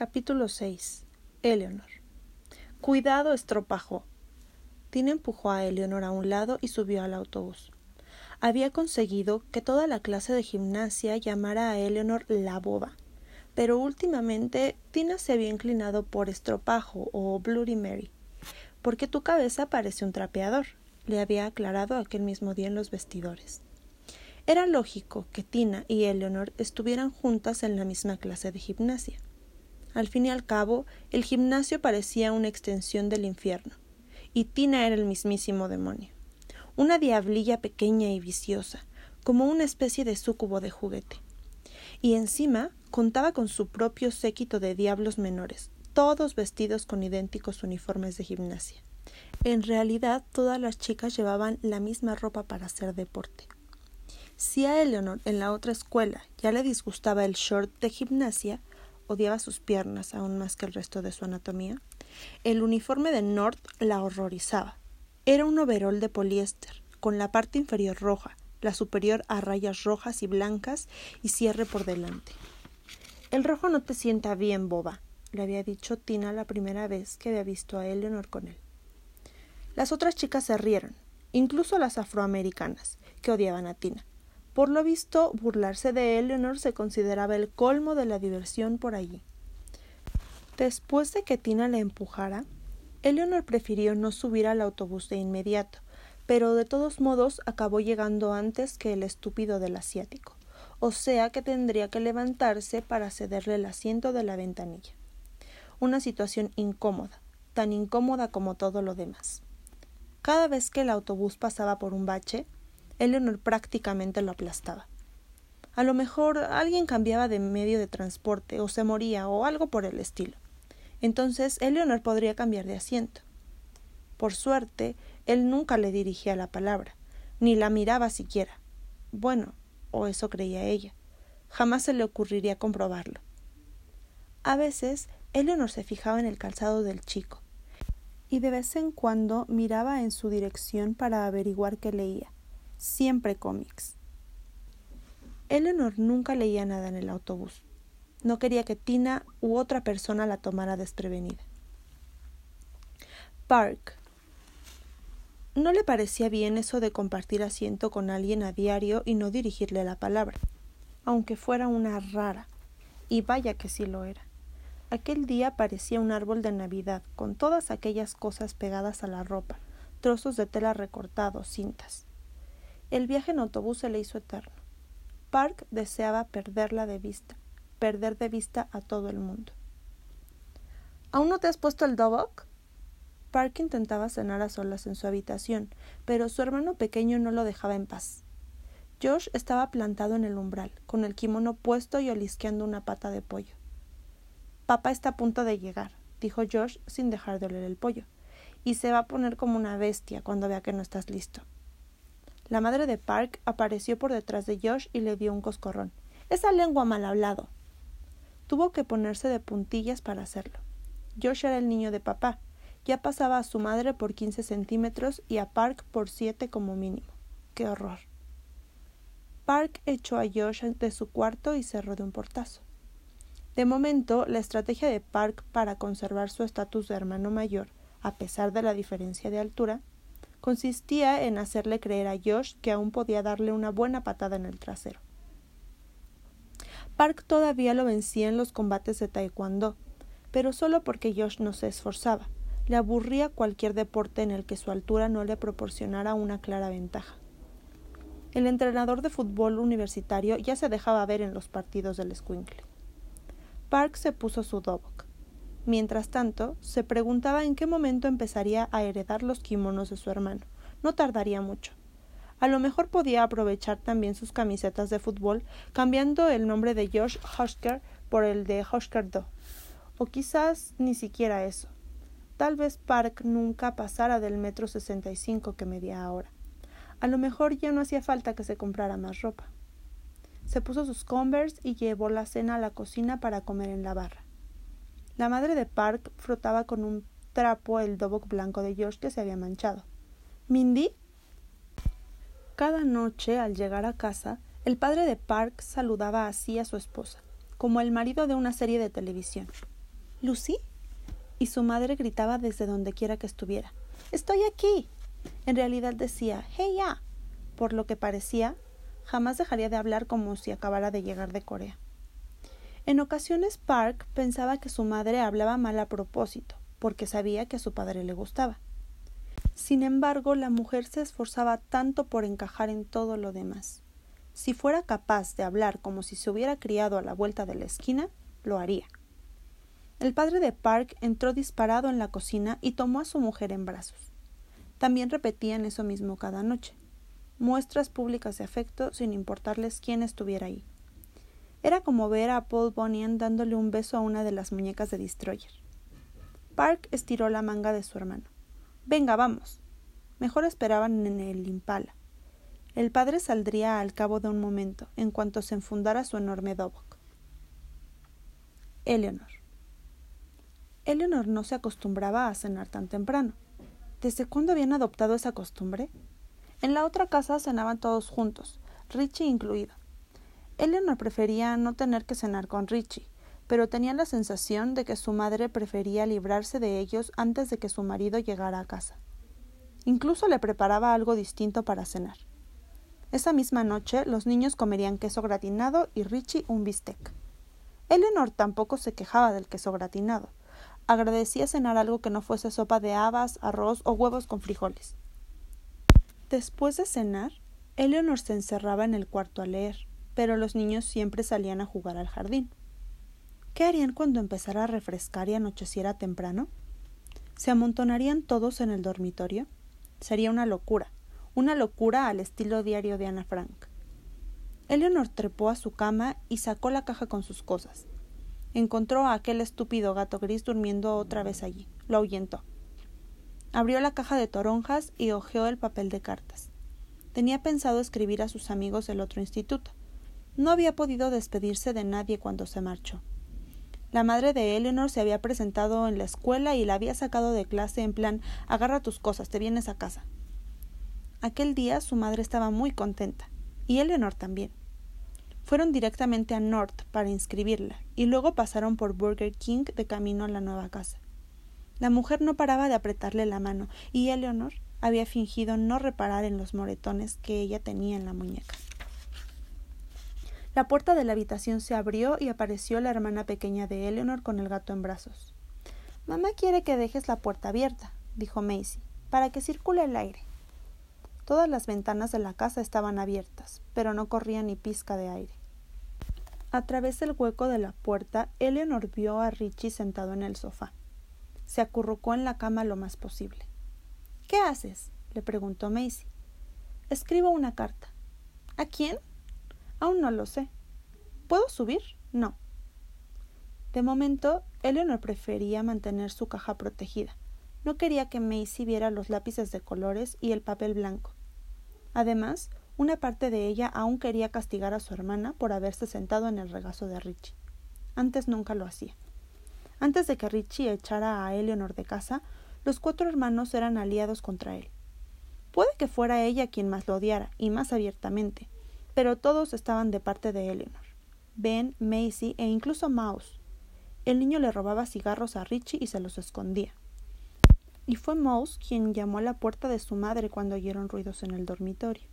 Capítulo 6. Eleanor. Cuidado, estropajo. Tina empujó a Eleanor a un lado y subió al autobús. Había conseguido que toda la clase de gimnasia llamara a Eleanor la boba, pero últimamente Tina se había inclinado por estropajo o Bloody Mary. Porque tu cabeza parece un trapeador, le había aclarado aquel mismo día en los vestidores. Era lógico que Tina y Eleanor estuvieran juntas en la misma clase de gimnasia. Al fin y al cabo, el gimnasio parecía una extensión del infierno, y Tina era el mismísimo demonio. Una diablilla pequeña y viciosa, como una especie de súcubo de juguete. Y encima contaba con su propio séquito de diablos menores, todos vestidos con idénticos uniformes de gimnasia. En realidad, todas las chicas llevaban la misma ropa para hacer deporte. Si a Eleanor en la otra escuela ya le disgustaba el short de gimnasia, odiaba sus piernas aún más que el resto de su anatomía. El uniforme de North la horrorizaba. Era un overol de poliéster, con la parte inferior roja, la superior a rayas rojas y blancas y cierre por delante. El rojo no te sienta bien, boba, le había dicho Tina la primera vez que había visto a Eleanor con él. Las otras chicas se rieron, incluso las afroamericanas, que odiaban a Tina. Por lo visto, burlarse de Eleanor se consideraba el colmo de la diversión por allí. Después de que Tina le empujara, Eleanor prefirió no subir al autobús de inmediato, pero de todos modos acabó llegando antes que el estúpido del asiático, o sea que tendría que levantarse para cederle el asiento de la ventanilla. Una situación incómoda, tan incómoda como todo lo demás. Cada vez que el autobús pasaba por un bache, Eleanor prácticamente lo aplastaba. A lo mejor alguien cambiaba de medio de transporte o se moría o algo por el estilo. Entonces Eleanor podría cambiar de asiento. Por suerte, él nunca le dirigía la palabra, ni la miraba siquiera. Bueno, o eso creía ella. Jamás se le ocurriría comprobarlo. A veces, Eleanor se fijaba en el calzado del chico, y de vez en cuando miraba en su dirección para averiguar qué leía siempre cómics. Eleanor nunca leía nada en el autobús. No quería que Tina u otra persona la tomara desprevenida. Park. No le parecía bien eso de compartir asiento con alguien a diario y no dirigirle la palabra, aunque fuera una rara. Y vaya que sí lo era. Aquel día parecía un árbol de Navidad, con todas aquellas cosas pegadas a la ropa, trozos de tela recortados, cintas. El viaje en autobús se le hizo eterno. Park deseaba perderla de vista, perder de vista a todo el mundo. ¿Aún no te has puesto el dobok? Park intentaba cenar a solas en su habitación, pero su hermano pequeño no lo dejaba en paz. Josh estaba plantado en el umbral, con el kimono puesto y olisqueando una pata de pollo. Papá está a punto de llegar, dijo Josh sin dejar de oler el pollo, y se va a poner como una bestia cuando vea que no estás listo. La madre de Park apareció por detrás de Josh y le dio un coscorrón. Esa lengua mal hablado. Tuvo que ponerse de puntillas para hacerlo. Josh era el niño de papá. Ya pasaba a su madre por quince centímetros y a Park por siete como mínimo. ¡Qué horror! Park echó a Josh de su cuarto y cerró de un portazo. De momento, la estrategia de Park para conservar su estatus de hermano mayor, a pesar de la diferencia de altura, consistía en hacerle creer a Josh que aún podía darle una buena patada en el trasero. Park todavía lo vencía en los combates de taekwondo, pero solo porque Josh no se esforzaba. Le aburría cualquier deporte en el que su altura no le proporcionara una clara ventaja. El entrenador de fútbol universitario ya se dejaba ver en los partidos del Squinkle. Park se puso su dobok. Mientras tanto, se preguntaba en qué momento empezaría a heredar los kimonos de su hermano. No tardaría mucho. A lo mejor podía aprovechar también sus camisetas de fútbol, cambiando el nombre de George Hosker por el de Hosker Do. O quizás ni siquiera eso. Tal vez Park nunca pasara del metro sesenta y cinco que medía ahora. A lo mejor ya no hacía falta que se comprara más ropa. Se puso sus Converse y llevó la cena a la cocina para comer en la barra. La madre de Park frotaba con un trapo el dobok blanco de George que se había manchado. ¿Mindy? Cada noche, al llegar a casa, el padre de Park saludaba así a su esposa, como el marido de una serie de televisión. ¿Lucy? Y su madre gritaba desde donde quiera que estuviera. Estoy aquí. En realidad decía, hey ya. Por lo que parecía, jamás dejaría de hablar como si acabara de llegar de Corea. En ocasiones Park pensaba que su madre hablaba mal a propósito, porque sabía que a su padre le gustaba. Sin embargo, la mujer se esforzaba tanto por encajar en todo lo demás. Si fuera capaz de hablar como si se hubiera criado a la vuelta de la esquina, lo haría. El padre de Park entró disparado en la cocina y tomó a su mujer en brazos. También repetían eso mismo cada noche muestras públicas de afecto sin importarles quién estuviera ahí. Era como ver a Paul Bunyan dándole un beso a una de las muñecas de Destroyer. Park estiró la manga de su hermano. Venga, vamos. Mejor esperaban en el impala. El padre saldría al cabo de un momento, en cuanto se enfundara su enorme dobok. Eleanor. Eleanor no se acostumbraba a cenar tan temprano. ¿Desde cuándo habían adoptado esa costumbre? En la otra casa cenaban todos juntos, Richie incluido. Eleanor prefería no tener que cenar con Richie, pero tenía la sensación de que su madre prefería librarse de ellos antes de que su marido llegara a casa. Incluso le preparaba algo distinto para cenar. Esa misma noche los niños comerían queso gratinado y Richie un bistec. Eleanor tampoco se quejaba del queso gratinado. Agradecía cenar algo que no fuese sopa de habas, arroz o huevos con frijoles. Después de cenar, Eleanor se encerraba en el cuarto a leer, pero los niños siempre salían a jugar al jardín. ¿Qué harían cuando empezara a refrescar y anocheciera temprano? ¿Se amontonarían todos en el dormitorio? Sería una locura, una locura al estilo diario de Ana Frank. Eleanor trepó a su cama y sacó la caja con sus cosas. Encontró a aquel estúpido gato gris durmiendo otra vez allí. Lo ahuyentó. Abrió la caja de toronjas y hojeó el papel de cartas. Tenía pensado escribir a sus amigos del otro instituto. No había podido despedirse de nadie cuando se marchó. La madre de Eleanor se había presentado en la escuela y la había sacado de clase en plan agarra tus cosas, te vienes a casa. Aquel día su madre estaba muy contenta, y Eleanor también. Fueron directamente a North para inscribirla, y luego pasaron por Burger King de camino a la nueva casa. La mujer no paraba de apretarle la mano, y Eleanor había fingido no reparar en los moretones que ella tenía en la muñeca. La puerta de la habitación se abrió y apareció la hermana pequeña de Eleanor con el gato en brazos. Mamá quiere que dejes la puerta abierta, dijo Macy, para que circule el aire. Todas las ventanas de la casa estaban abiertas, pero no corría ni pizca de aire. A través del hueco de la puerta, Eleanor vio a Richie sentado en el sofá se acurrucó en la cama lo más posible. ¿Qué haces? le preguntó Macy. Escribo una carta. ¿A quién? Aún no lo sé. ¿Puedo subir? No. De momento, Eleanor prefería mantener su caja protegida. No quería que Macy viera los lápices de colores y el papel blanco. Además, una parte de ella aún quería castigar a su hermana por haberse sentado en el regazo de Richie. Antes nunca lo hacía. Antes de que Richie echara a Eleanor de casa, los cuatro hermanos eran aliados contra él. Puede que fuera ella quien más lo odiara, y más abiertamente, pero todos estaban de parte de Eleanor. Ben, Macy e incluso Mouse. El niño le robaba cigarros a Richie y se los escondía. Y fue Mouse quien llamó a la puerta de su madre cuando oyeron ruidos en el dormitorio.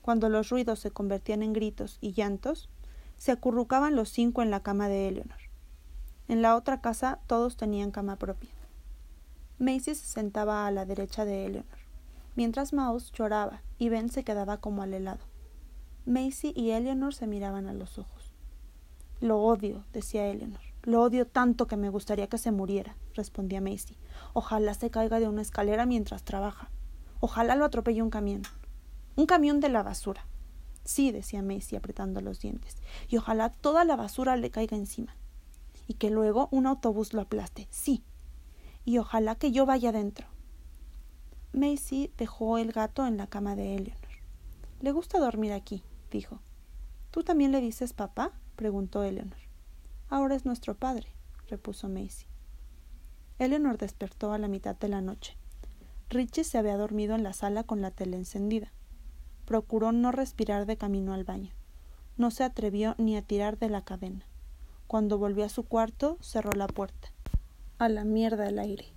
Cuando los ruidos se convertían en gritos y llantos, se acurrucaban los cinco en la cama de Eleanor. En la otra casa todos tenían cama propia. Macy se sentaba a la derecha de Eleanor, mientras Mouse lloraba y Ben se quedaba como al helado. Macy y Eleanor se miraban a los ojos. Lo odio, decía Eleanor. Lo odio tanto que me gustaría que se muriera, respondía Macy. Ojalá se caiga de una escalera mientras trabaja. Ojalá lo atropelle un camión. Un camión de la basura. Sí, decía Macy apretando los dientes. Y ojalá toda la basura le caiga encima y que luego un autobús lo aplaste. Sí. Y ojalá que yo vaya dentro. Macy dejó el gato en la cama de Eleanor. Le gusta dormir aquí, dijo. ¿Tú también le dices papá? preguntó Eleanor. Ahora es nuestro padre, repuso Macy. Eleanor despertó a la mitad de la noche. Richie se había dormido en la sala con la tele encendida. Procuró no respirar de camino al baño. No se atrevió ni a tirar de la cadena. Cuando volvió a su cuarto, cerró la puerta. A la mierda el aire.